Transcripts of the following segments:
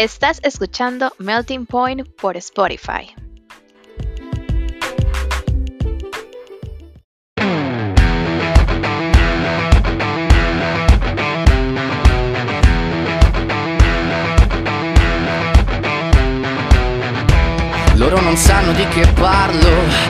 Estás escuchando Melting Point por Spotify. Loro non sanno di che parlo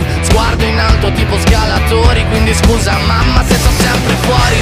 Sguardo in alto tipo scalatori Quindi scusa mamma se sono sempre fuori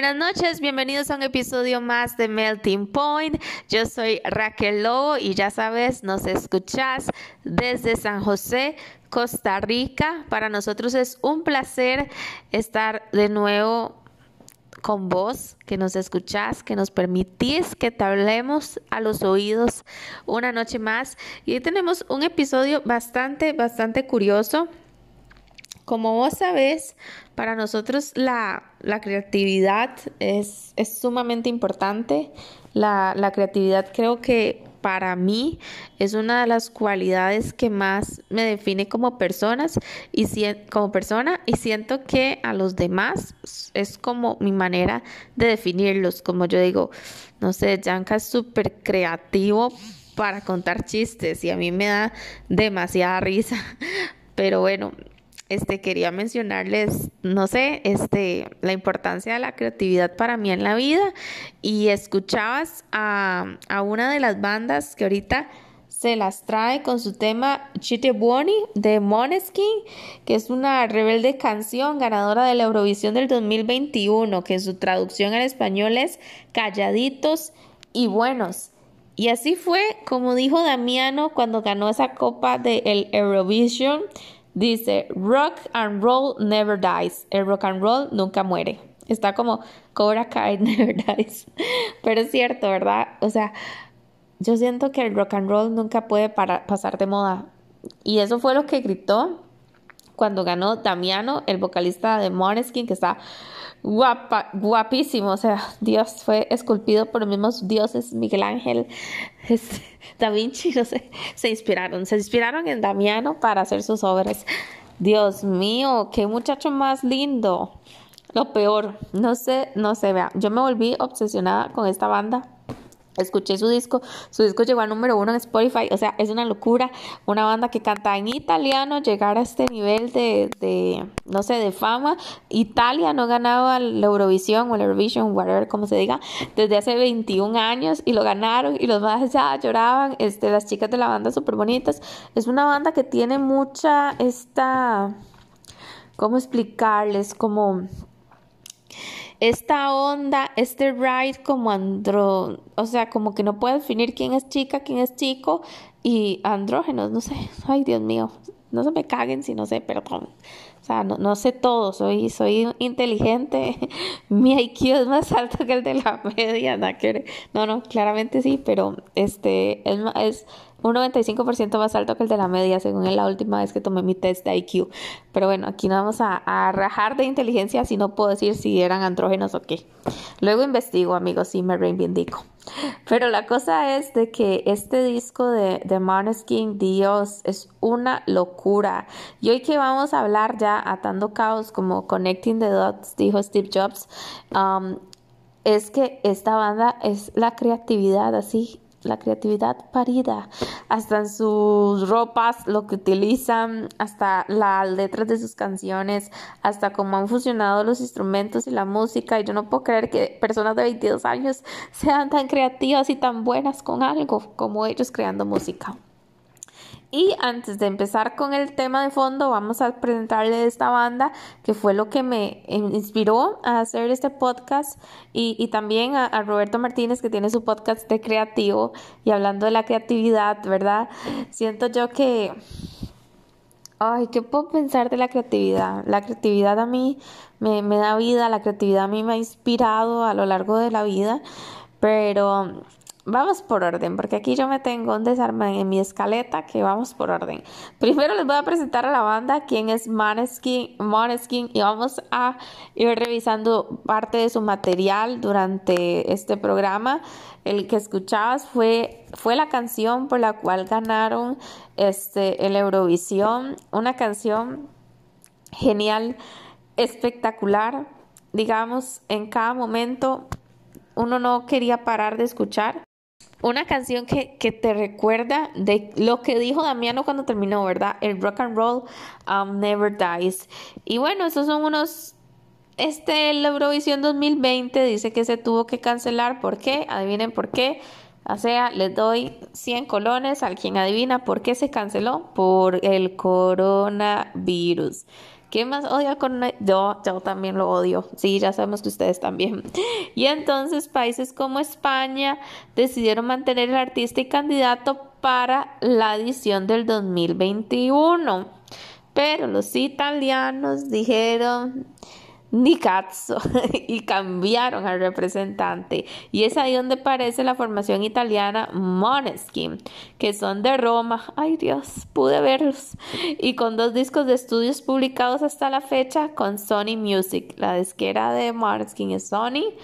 Buenas noches, bienvenidos a un episodio más de Melting Point. Yo soy Raquel Lobo y ya sabes, nos escuchás desde San José, Costa Rica. Para nosotros es un placer estar de nuevo con vos, que nos escuchás, que nos permitís que te hablemos a los oídos una noche más. Y hoy tenemos un episodio bastante, bastante curioso. Como vos sabés, para nosotros la, la creatividad es, es sumamente importante. La, la creatividad creo que para mí es una de las cualidades que más me define como personas y sien- como persona y siento que a los demás es como mi manera de definirlos. Como yo digo, no sé, Yanka es súper creativo para contar chistes y a mí me da demasiada risa. Pero bueno, este quería mencionarles, no sé, este la importancia de la creatividad para mí en la vida y escuchabas a, una de las bandas que ahorita se las trae con su tema Chite Buoni de Måneskin, que es una rebelde canción ganadora de la Eurovisión del 2021, que en su traducción al español es Calladitos y Buenos. Y así fue como dijo Damiano cuando ganó esa copa del Eurovision. Dice, rock and roll never dies. El rock and roll nunca muere. Está como Cobra Kai never dies. Pero es cierto, ¿verdad? O sea, yo siento que el rock and roll nunca puede para- pasar de moda. Y eso fue lo que gritó cuando ganó Damiano, el vocalista de Måneskin, que está guapa, guapísimo. O sea, Dios fue esculpido por los mismos dioses, Miguel Ángel, Da Vinci, no sé, se inspiraron, se inspiraron en Damiano para hacer sus obras. Dios mío, qué muchacho más lindo. Lo peor, no sé, no sé, vea, yo me volví obsesionada con esta banda escuché su disco, su disco llegó al número uno en Spotify, o sea, es una locura, una banda que canta en italiano, llegar a este nivel de, no sé, de fama, Italia no ganaba la Eurovisión o el Eurovision, whatever, como se diga, desde hace 21 años y lo ganaron y los más ya lloraban, este, las chicas de la banda súper bonitas, es una banda que tiene mucha, esta, ¿cómo explicarles? Como esta onda, este ride como andro, o sea, como que no puedo definir quién es chica, quién es chico y andrógenos, no sé, ay Dios mío, no se me caguen si no sé, perdón. O sea, no, no sé todo, soy, soy inteligente, mi IQ es más alto que el de la media, no, no, claramente sí, pero este es, es un 95% más alto que el de la media, según la última vez que tomé mi test de IQ. Pero bueno, aquí no vamos a, rajar de inteligencia si no puedo decir si eran andrógenos o qué. Luego investigo, amigos, y me reivindico. Pero la cosa es de que este disco de, de Måneskin, Dios, es una locura. Y hoy que vamos a hablar ya atando caos como Connecting the Dots, dijo Steve Jobs, um, es que esta banda es la creatividad así la creatividad parida, hasta en sus ropas, lo que utilizan, hasta las letras de sus canciones, hasta cómo han fusionado los instrumentos y la música. Y yo no puedo creer que personas de 22 años sean tan creativas y tan buenas con algo como ellos creando música. Y antes de empezar con el tema de fondo, vamos a presentarle esta banda que fue lo que me inspiró a hacer este podcast y, también a, Roberto Martínez que tiene su podcast de creativo y hablando de la creatividad, ¿verdad? Siento yo que... Ay, ¿qué puedo pensar de la creatividad? La creatividad a mí me, me da vida, la creatividad a mí me ha inspirado a lo largo de la vida, pero Vamos por orden, porque aquí yo me tengo un desarme en mi escaleta que vamos por orden. Primero les voy a presentar a la banda, quién es Maneskin, Maneskin y vamos a ir revisando parte de su material durante este programa. El que escuchabas fue, fue la canción por la cual ganaron este, el Eurovisión, una canción genial, espectacular, digamos, en cada momento uno no quería parar de escuchar una canción que, te recuerda de lo que dijo Damiano cuando terminó, ¿verdad? El rock and roll um, never dies. Y bueno, esos son unos... Este, el Eurovisión 2020 dice que se tuvo que cancelar. ¿Por qué? Adivinen por qué. O sea, les doy 100 colones al quien adivina por qué se canceló. Por el coronavirus. ¿Quién más odia con Yo, yo también lo odio. Sí, ya sabemos que ustedes también. Y entonces países como España decidieron mantener el artista y candidato para la edición del 2021. Pero los italianos dijeron, ni cazzo y cambiaron al representante. Y es ahí donde aparece la formación italiana Moneskin que son de Roma. Ay Dios pude verlos. Y con dos discos de estudios publicados hasta la fecha con Sony Music. La disquera de Moneskin es Sony.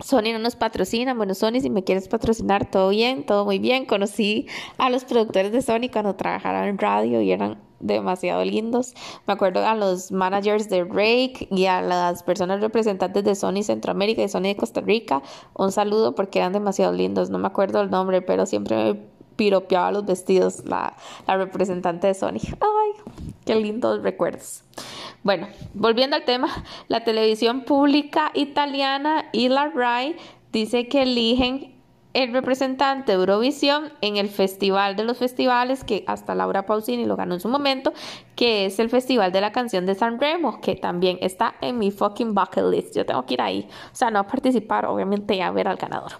Sony no nos patrocina, bueno Sony si me quieres patrocinar todo bien, todo muy bien, conocí a los productores de Sony cuando trabajaron en radio y eran demasiado lindos. Me acuerdo a los managers de Rake y a las personas representantes de Sony Centroamérica y Sony de Costa Rica. Un saludo porque eran demasiado lindos. No me acuerdo el nombre, pero siempre me piropeaba los vestidos la, la representante de Sony. Ay, qué lindos recuerdos. Bueno, volviendo al tema, la televisión pública italiana y la RAI dice que eligen el representante de Eurovisión en el Festival de los Festivales, que hasta Laura Pausini lo ganó en su momento, que es el Festival de la Canción de San Remo, que también está en mi fucking bucket list. Yo tengo que ir ahí. O sea, no a participar, obviamente, a ver al ganador.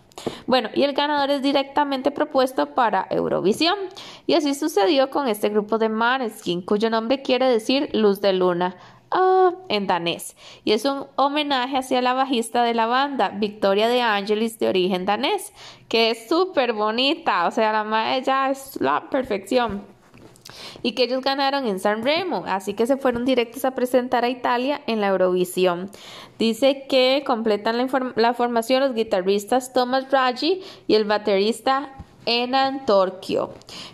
Bueno, y el ganador es directamente propuesto para Eurovisión. Y así sucedió con este grupo de Maneskin, cuyo nombre quiere decir luz de luna. Ah, en danés. Y es un homenaje hacia la bajista de la banda, Victoria de Angelis, de origen danés, que es súper bonita. O sea, la madre ya es la perfección. y que ellos ganaron en San Remo, así que se fueron directos a presentar a Italia en la Eurovisión. Dice que completan la, la formación los guitarristas Thomas Raggi y el baterista en Torquio.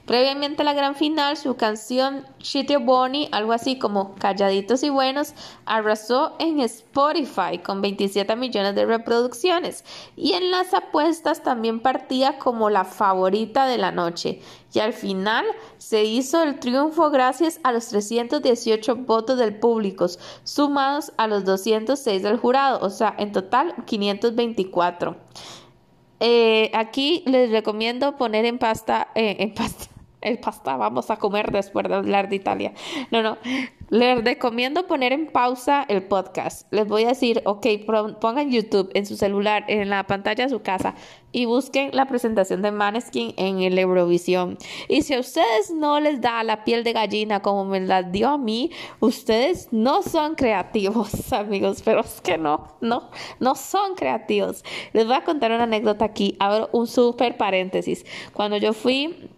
Previamente a la gran final, su canción Chitio Boni, algo así como Calladitos y Buenos, arrasó en Spotify con 27 millones de reproducciones y en las apuestas también partía como la favorita de la noche. Y al final se hizo el triunfo gracias a los 318 votos del público, sumados a los 206 del jurado, o sea, en total 524. Eh, aquí les recomiendo poner en pasta, eh, en pasta, el pasta vamos a comer después de hablar de Italia. No, no. Les recomiendo poner en pausa el podcast. Les voy a decir, ok, pongan YouTube en su celular, en la pantalla de su casa y busquen la presentación de Maneskin en el Eurovisión. Y si a ustedes no les da la piel de gallina como me la dio a mí, ustedes no son creativos, amigos. Pero es que no, no, no son creativos. Les voy a contar una anécdota aquí. Abro un súper paréntesis. Cuando yo fui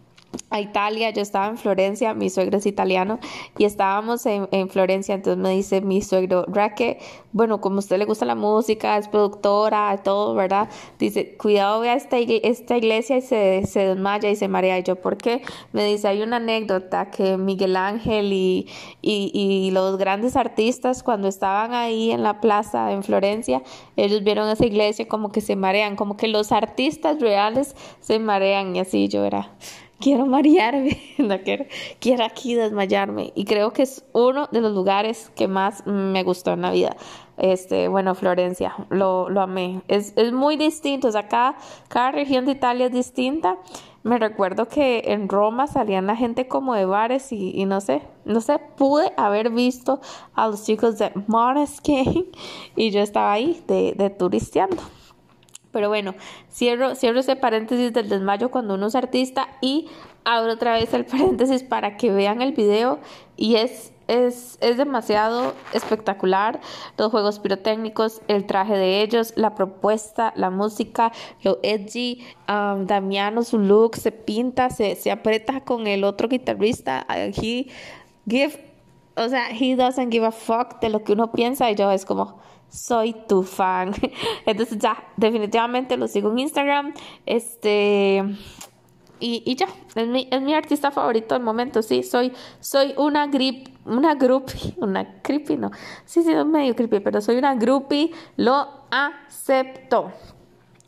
a Italia, yo estaba en Florencia, mi suegro es italiano, y estábamos en, Florencia, entonces me dice mi suegro, Raque, bueno, como a usted le gusta la música, es productora, todo, ¿verdad? Dice, cuidado, vea esta, esta iglesia y se, se desmaya y se marea. Y yo, ¿por qué? Me dice, hay una anécdota que Miguel Ángel y, y, y los grandes artistas, cuando estaban ahí en la plaza en Florencia, ellos vieron esa iglesia como que se marean, como que los artistas reales se marean, y así yo era quiero marearme, no quiero, quiero aquí desmayarme. Y creo que es uno de los lugares que más me gustó en la vida. Este, bueno, Florencia, lo, lo amé. Es, es muy distinto, o sea, cada, cada región de Italia es distinta. Me recuerdo que en Roma salían la gente como de bares y, y no sé, no sé, pude haber visto a los chicos de Måneskin y yo estaba ahí de, de turisteando. Pero bueno, cierro, cierro ese paréntesis del desmayo cuando uno es artista y abro otra vez el paréntesis para que vean el video y es es, es, demasiado espectacular. Los juegos pirotécnicos, el traje de ellos, la propuesta, la música, lo edgy. Um, Damiano, su look se pinta, se, se aprieta con el otro guitarrista. He give, o sea, he doesn't give a fuck de lo que uno piensa. Y yo es como, soy tu fan. Entonces ya, definitivamente lo sigo en Instagram. Este... Y, y ya, es mi, es mi artista favorito del momento, sí, soy, soy una grip, una groupie, una creepy, no, sí, sí, es medio creepy, pero soy una groupie, lo acepto.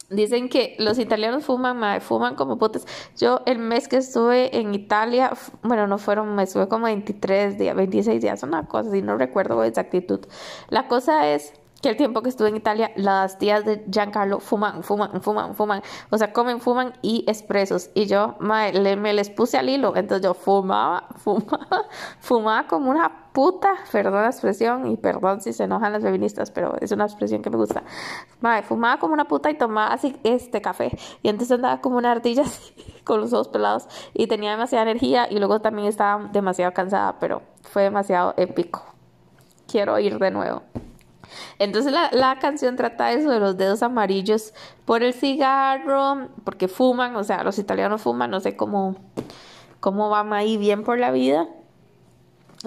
Dicen que los italianos fuman, fuman como potes. Yo el mes que estuve en Italia, bueno, no fueron, me estuve como 23 días, 26 días, una cosa así, no recuerdo exactitud. La cosa es que el tiempo que estuve en Italia, las tías de Giancarlo fuman, fuman, fuman, fuman, o sea, comen, fuman y expresos. Y yo me les puse al hilo, entonces yo fumaba, fumaba, fumaba como una puta, perdón la expresión y perdón si se enojan las feministas, pero es una expresión que me gusta. Madre, fumaba como una puta y tomaba así este café. Y entonces andaba como una ardilla con los ojos pelados y tenía demasiada energía y luego también estaba demasiado cansada, pero fue demasiado épico. Quiero ir de nuevo. Entonces la, canción trata eso de los dedos amarillos por el cigarro, porque fuman, o sea, los italianos fuman, no sé cómo, cómo van ahí bien por la vida.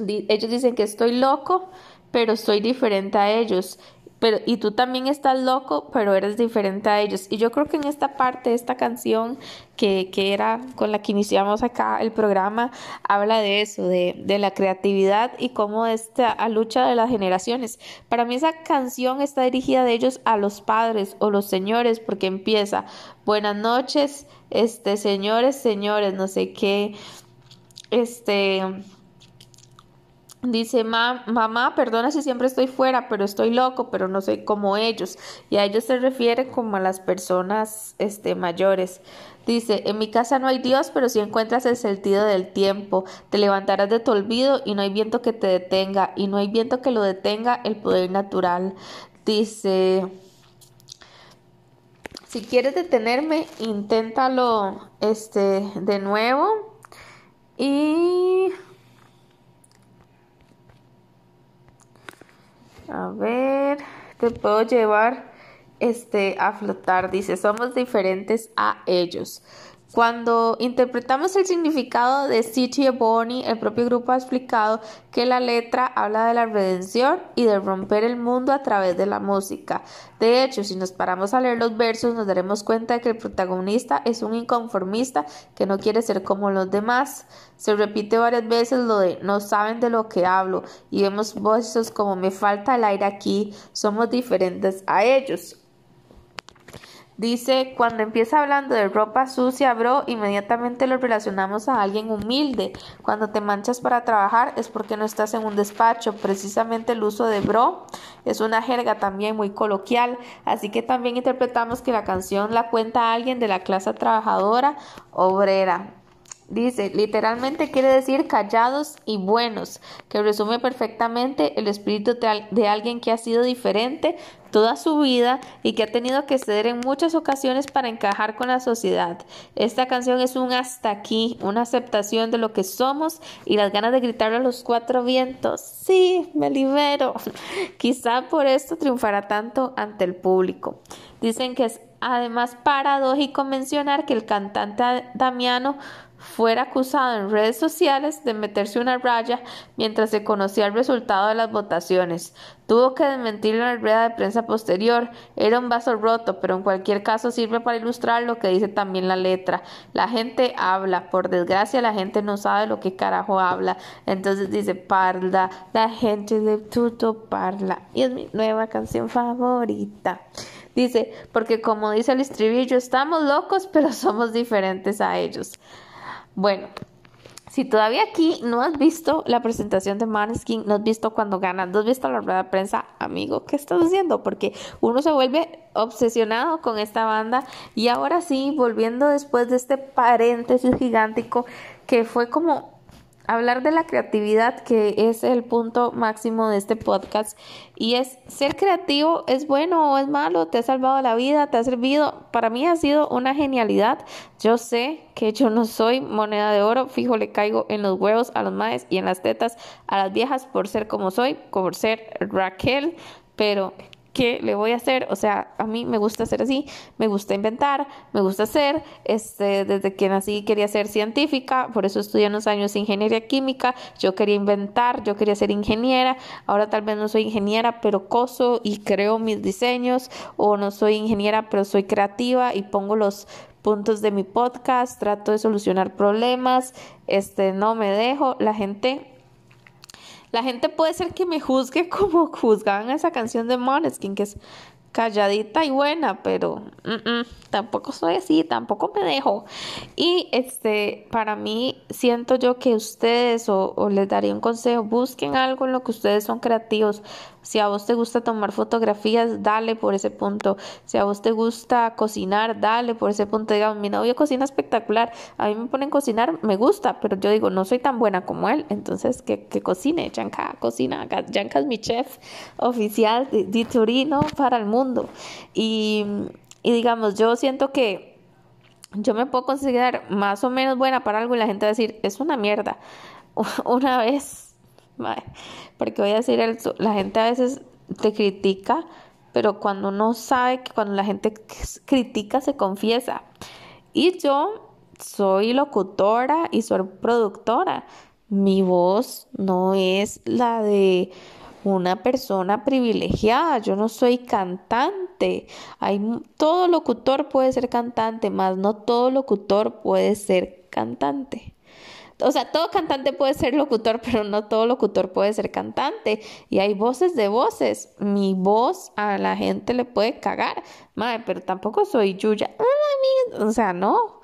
Ellos dicen que estoy loco, pero soy diferente a ellos pero y tú también estás loco, pero eres diferente a ellos. Y yo creo que en esta parte, esta canción que, que era con la que iniciamos acá el programa, habla de eso, de, de la creatividad y cómo esta lucha de las generaciones. Para mí esa canción está dirigida de ellos a los padres o los señores, porque empieza, buenas noches, este, señores, señores, no sé qué, este Dice, mamá, perdona si siempre estoy fuera, pero estoy loco, pero no soy como ellos. Y a ellos se refiere como a las personas este, mayores. Dice, en mi casa no hay Dios, pero si encuentras el sentido del tiempo, te levantarás de tu olvido y no hay viento que te detenga, y no hay viento que lo detenga el poder natural. Dice, si quieres detenerme, inténtalo este, de nuevo. Y A ver, te puedo llevar este a flotar. Dice, somos diferentes a ellos. Cuando interpretamos el significado de City Bonnie, el propio grupo ha explicado que la letra habla de la redención y de romper el mundo a través de la música. De hecho, si nos paramos a leer los versos, nos daremos cuenta de que el protagonista es un inconformista que no quiere ser como los demás. Se repite varias veces lo de no saben de lo que hablo y vemos voces como me falta el aire aquí, somos diferentes a ellos. Dice, cuando empieza hablando de ropa sucia, bro, inmediatamente lo relacionamos a alguien humilde. Cuando te manchas para trabajar es porque no estás en un despacho. Precisamente el uso de bro es una jerga también muy coloquial. Así que también interpretamos que la canción la cuenta alguien de la clase trabajadora obrera. Dice, literalmente quiere decir callados y buenos, que resume perfectamente el espíritu de, alguien que ha sido diferente toda su vida y que ha tenido que ceder en muchas ocasiones para encajar con la sociedad. Esta canción es un hasta aquí, una aceptación de lo que somos y las ganas de gritarle a los cuatro vientos. Sí, me libero. Quizá por esto triunfará tanto ante el público. Dicen que es además paradójico mencionar que el cantante Damiano fuera acusado en redes sociales de meterse una raya mientras se conocía el resultado de las votaciones. Tuvo que desmentirlo en la rueda de prensa posterior. Era un vaso roto, pero en cualquier caso sirve para ilustrar lo que dice también la letra. La gente habla, por desgracia la gente no sabe lo que carajo habla. Entonces dice parla, la gente de tuto parla. Y es mi nueva canción favorita. Dice, porque como dice el estribillo, estamos locos, pero somos diferentes a ellos. Bueno, si todavía aquí no has visto la presentación de Maneskin, no has visto cuando ganan, no has visto la rueda de prensa, amigo, ¿qué estás haciendo? Porque uno se vuelve obsesionado con esta banda y ahora sí, volviendo después de este paréntesis gigántico que fue como hablar de la creatividad, que es el punto máximo de este podcast. Y es, ser creativo es bueno o es malo, te ha salvado la vida, te ha servido. Para mí ha sido una genialidad. Yo sé que yo no soy moneda de oro, fijo, le caigo en los huevos a los maes y en las tetas a las viejas por ser como soy, por ser Raquel, pero ¿qué le voy a hacer? O sea, a mí me gusta ser así, me gusta inventar, me gusta hacer, este, desde que nací quería ser científica, por eso estudié unos años ingeniería química, yo quería inventar, yo quería ser ingeniera, ahora tal vez no soy ingeniera, pero coso y creo mis diseños, o no soy ingeniera, pero soy creativa y pongo los puntos de mi podcast, trato de solucionar problemas, este, no me dejo, la gente la gente puede ser que me juzgue como juzgaban esa canción de Måneskin, que es calladita y buena, pero tampoco soy así, tampoco me dejo. Y este, para mí, siento yo que ustedes, o, o les daría un consejo, busquen algo en lo que ustedes son creativos, si a vos te gusta tomar fotografías, dale por ese punto. Si a vos te gusta cocinar, dale por ese punto. Digamos, mi novio cocina espectacular. A mí me ponen cocinar, me gusta, pero yo digo, no soy tan buena como él. Entonces, que, que cocine. Yanka cocina. Yanka es mi chef oficial de, de Turino para el mundo. Y, digamos, yo siento que yo me puedo considerar más o menos buena para algo y la gente va a decir, es una mierda. Una vez porque voy a decir, la gente a veces te critica, pero cuando uno sabe que cuando la gente critica se confiesa. Y yo soy locutora y soy productora. Mi voz no es la de una persona privilegiada. Yo no soy cantante. Hay, todo locutor puede ser cantante, más no todo locutor puede ser cantante o sea, todo cantante puede ser locutor, pero no todo locutor puede ser cantante. Y hay voces de voces. Mi voz a la gente le puede cagar, madre, pero tampoco soy Yuya. O sea, no.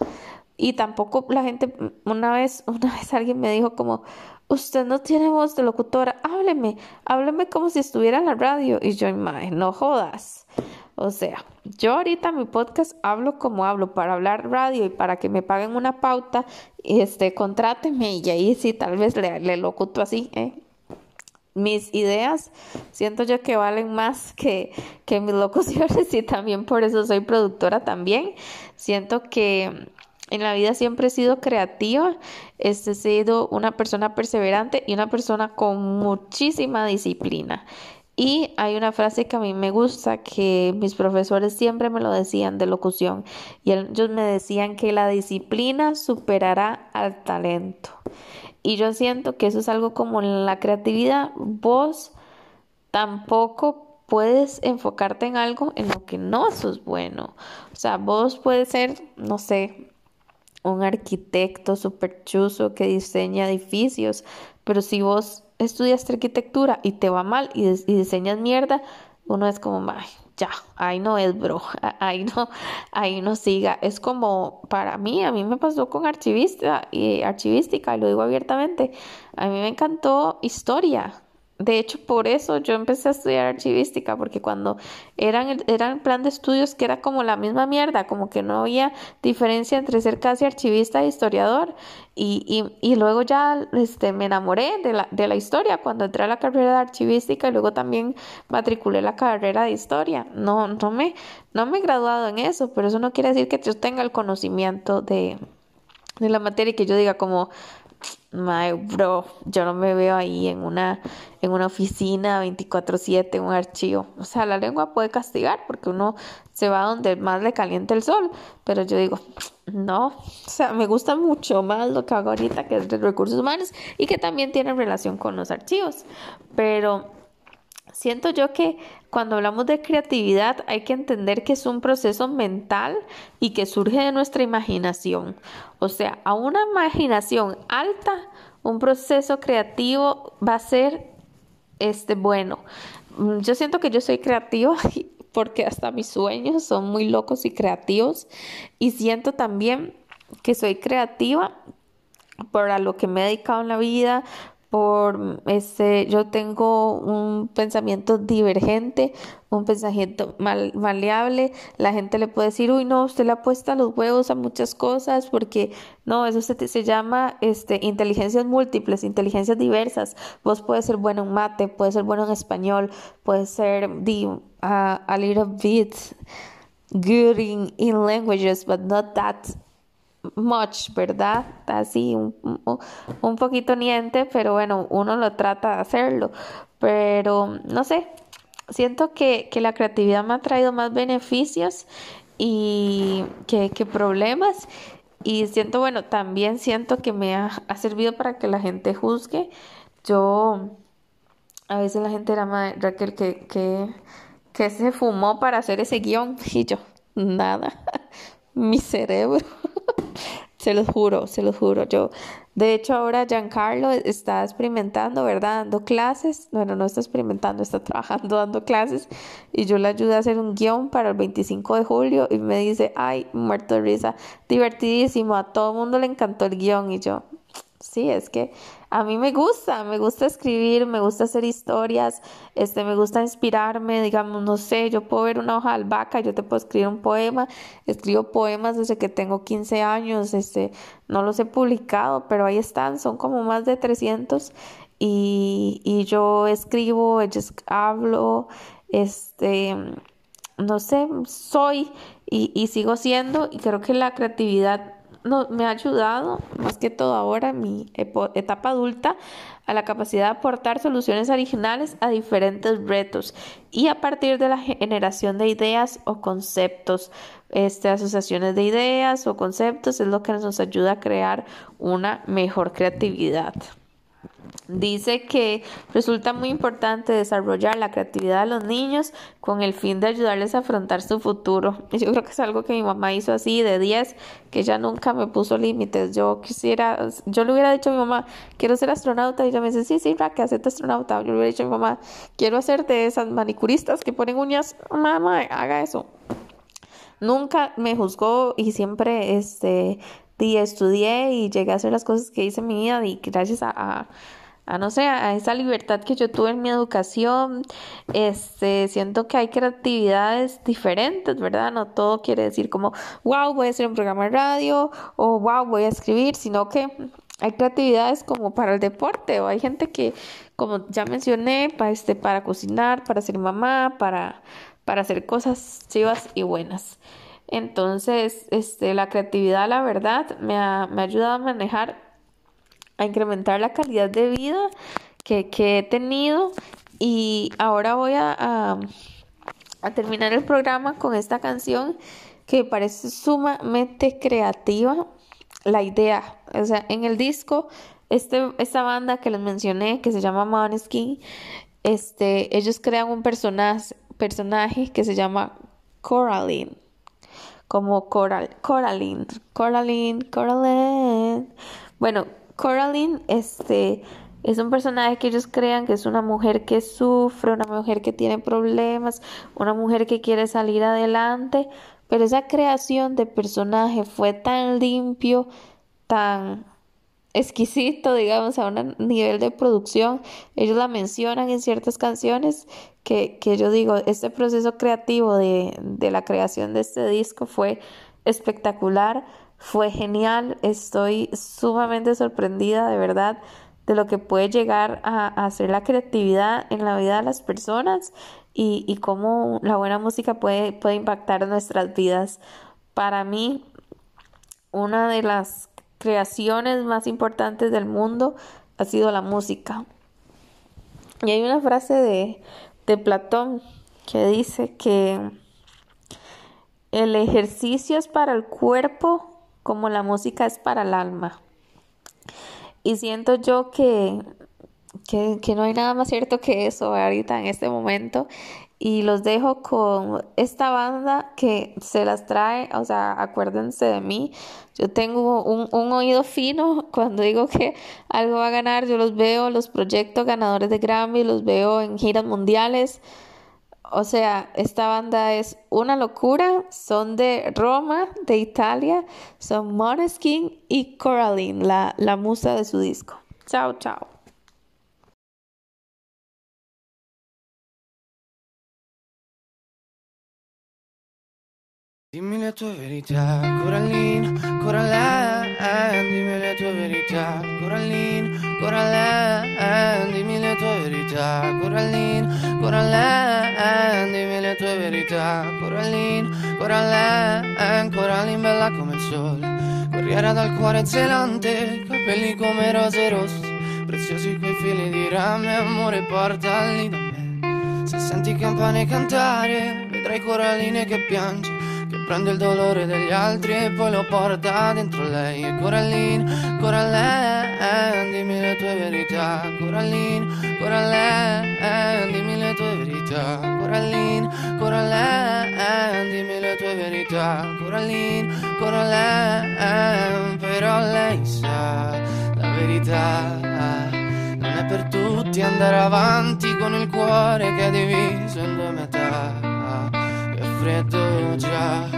Y tampoco la gente, una vez, una vez alguien me dijo como, usted no tiene voz de locutora, hábleme, hábleme como si estuviera en la radio. Y yo, no jodas. O sea, yo ahorita en mi podcast hablo como hablo para hablar radio y para que me paguen una pauta, este, contráteme y ahí sí, tal vez le, le locuto así, ¿eh? Mis ideas siento yo que valen más que, que mis locuciones y también por eso soy productora también. Siento que en la vida siempre he sido creativa, este, he sido una persona perseverante y una persona con muchísima disciplina. Y hay una frase que a mí me gusta, que mis profesores siempre me lo decían de locución, y ellos me decían que la disciplina superará al talento. Y yo siento que eso es algo como la creatividad. Vos tampoco puedes enfocarte en algo en lo que no sos bueno. O sea, vos puedes ser, no sé, un arquitecto súper chuzo que diseña edificios, pero si vos estudias arquitectura y te va mal y, diseñas mierda, uno es como, ay, ya, ahí no es, bro, ahí no, ahí no siga. Es como, para mí, a mí me pasó con archivista y archivística, y lo digo abiertamente, a mí me encantó historia, de hecho, por eso yo empecé a estudiar archivística, porque cuando eran, eran el plan de estudios que era como la misma mierda, como que no había diferencia entre ser casi archivista e historiador. Y, y, y luego ya este, me enamoré de la, de la historia cuando entré a la carrera de archivística y luego también matriculé la carrera de historia. No, no, me, no me he graduado en eso, pero eso no quiere decir que yo tenga el conocimiento de, de la materia y que yo diga como my bro, yo no me veo ahí en una, en una oficina 24/7, en un archivo. O sea, la lengua puede castigar porque uno se va donde más le calienta el sol, pero yo digo, no, o sea, me gusta mucho más lo que hago ahorita que es de recursos humanos y que también tiene relación con los archivos, pero siento yo que cuando hablamos de creatividad hay que entender que es un proceso mental y que surge de nuestra imaginación. O sea, a una imaginación alta, un proceso creativo va a ser este bueno. Mm, yo siento que yo soy creativa porque hasta mis sueños son muy locos y creativos y siento también que soy creativa por lo que me he dedicado en la vida, por ese, yo tengo un pensamiento divergente, un pensamiento mal, maleable, la gente le puede decir, uy, no, usted le apuesta los huevos a muchas cosas, porque no, eso se, se llama este, inteligencias múltiples, inteligencias diversas, vos puedes ser bueno en mate, puedes ser bueno en español, puedes ser a little bit good in, in languages, but not that much, ¿verdad? Así, un, un, poquito niente, pero bueno, uno lo trata de hacerlo. Pero, no sé, siento que, que la creatividad me ha traído más beneficios y que, que problemas. Y siento, bueno, también siento que me ha, ha, servido para que la gente juzgue. Yo, a veces la gente era más, Raquel, que, que, que se fumó para hacer ese guion. Y yo, nada, mi cerebro. se los juro, se los juro. Yo, de hecho, ahora Giancarlo está experimentando, ¿verdad? Dando clases. Bueno, no está experimentando, está trabajando dando clases. Y yo le ayudé a hacer un guion para el 25 de julio. Y me dice, ay, muerto de risa, divertidísimo. A todo el mundo le encantó el guion. Y yo, sí, es que a mí me gusta, me gusta escribir, me gusta hacer historias, este, me gusta inspirarme, digamos, no sé, yo puedo ver una hoja de albahaca, yo te puedo escribir un poema, escribo poemas desde que tengo 15 años, este, no los he publicado, pero ahí están, son como más de 300 y, y yo escribo, hablo, este, no sé, soy y, y sigo siendo y creo que la creatividad no, me ha ayudado, más que todo ahora mi etapa adulta, a la capacidad de aportar soluciones originales a diferentes retos y a partir de la generación de ideas o conceptos. Este, asociaciones de ideas o conceptos es lo que nos ayuda a crear una mejor creatividad. Dice que resulta muy importante desarrollar la creatividad de los niños con el fin de ayudarles a afrontar su futuro. Yo creo que es algo que mi mamá hizo así de 10, que ella nunca me puso límites. Yo quisiera, yo le hubiera dicho a mi mamá, quiero ser astronauta, y ella me dice, sí, sí, que hacerte astronauta. Yo le hubiera dicho a mi mamá, quiero hacer de esas manicuristas que ponen uñas, mamá, haga eso. Nunca me juzgó y siempre este, estudié y llegué a hacer las cosas que hice en mi vida y gracias a a no sé, a esa libertad que yo tuve en mi educación, este, siento que hay creatividades diferentes, ¿verdad? No todo quiere decir como, wow, voy a hacer un programa de radio o wow, voy a escribir, sino que hay creatividades como para el deporte o hay gente que, como ya mencioné, para, este, para cocinar, para ser mamá, para, para hacer cosas chivas y buenas. Entonces, este, la creatividad, la verdad, me ha, me ha ayudado a manejar a incrementar la calidad de vida que, he tenido Y ahora voy a, a, terminar el programa con esta canción que parece sumamente creativa. La idea, o sea, en el disco, este, esta banda que les mencioné, que se llama Måneskin, este, ellos crean un personaje, personaje que se llama Coraline como Coral, Coraline, Coraline, Coraline. Bueno, Coraline, este, es un personaje que ellos crean que es una mujer que sufre, una mujer que tiene problemas, una mujer que quiere salir adelante, pero esa creación de personaje fue tan limpio, tan exquisito, digamos, a un nivel de producción. Ellos la mencionan en ciertas canciones que, yo digo, este proceso creativo de, de la creación de este disco fue espectacular, fue genial, estoy sumamente sorprendida de verdad de lo que puede llegar a, hacer la creatividad en la vida de las personas y, y cómo la buena música puede, puede impactar nuestras vidas. Para mí, una de las creaciones más importantes del mundo ha sido la música. Y hay una frase de, de Platón que dice que el ejercicio es para el cuerpo como la música es para el alma. Y siento yo que, que, no hay nada más cierto que eso ahorita en este momento. Y los dejo con esta banda que se las trae, o sea, acuérdense de mí. Yo tengo un, un oído fino cuando digo que algo va a ganar. Yo los veo, los proyectos ganadores de Grammy, los veo en giras mundiales. O sea, esta banda es una locura. Son de Roma, de Italia. Son Måneskin y Coraline, la, la musa de su disco. Chao, chao. Dimmi le tue verità, Coraline, Coraline, dimmi le tue verità, Coraline, Coraline, dimmi le tue verità, Coraline, Coraline, dimmi le tue verità, Coraline, Coraline, Coraline bella come il sole, corriera dal cuore zelante, capelli come rose rosse, preziosi quei fili di rame, amore portali da me. Se senti campane cantare, vedrai Coraline che piange Prende il dolore degli altri e poi lo porta dentro lei. E Coraline, Coraline, dimmi le tue verità. Coraline, Coraline, dimmi le tue verità. Coraline, Coraline, dimmi le tue verità. Coraline, Coraline, però lei sa la verità. Non è per tutti andare avanti con il cuore che è diviso in due metà freddo già.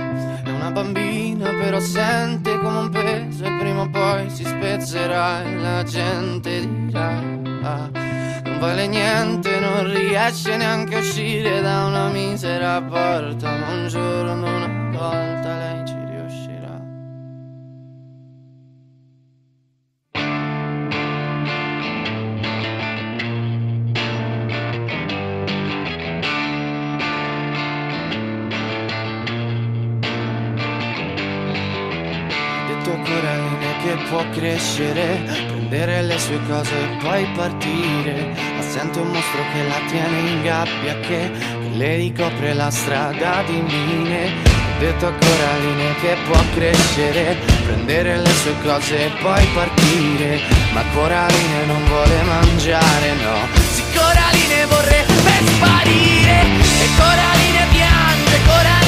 È una bambina però sente come un peso E prima o poi si spezzerà e la gente dirà Non vale niente, non riesce neanche a uscire da una misera porta Ma un giorno una volta lei ci può crescere, prendere le sue cose e poi partire. Ma sente un mostro che la tiene in gabbia, che, che le ricopre la strada di mine. Ho detto a Coraline che può crescere, prendere le sue cose e poi partire. Ma Coraline non vuole mangiare, no. Sì, Coraline vorrebbe sparire. E Coraline piange, Coraline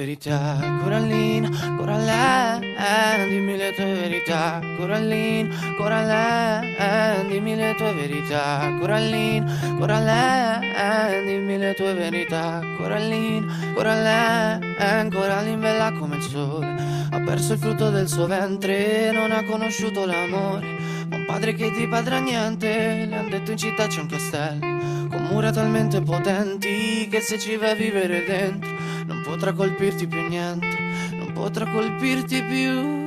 verità, Corallina, Corallè, dimmi le tue verità, Corallina, Corallina, dimmi le tue verità, Corallina, Corallina, dimmi le tue verità, Corallina, Corallina, Corallina bella come il sole, ha perso il frutto del suo ventre, non ha conosciuto l'amore un padre che di padre a niente, le han detto in città c'è un castello, con mura talmente potenti che se ci vai a vivere dentro, non potrà colpirti più niente, non potrà colpirti più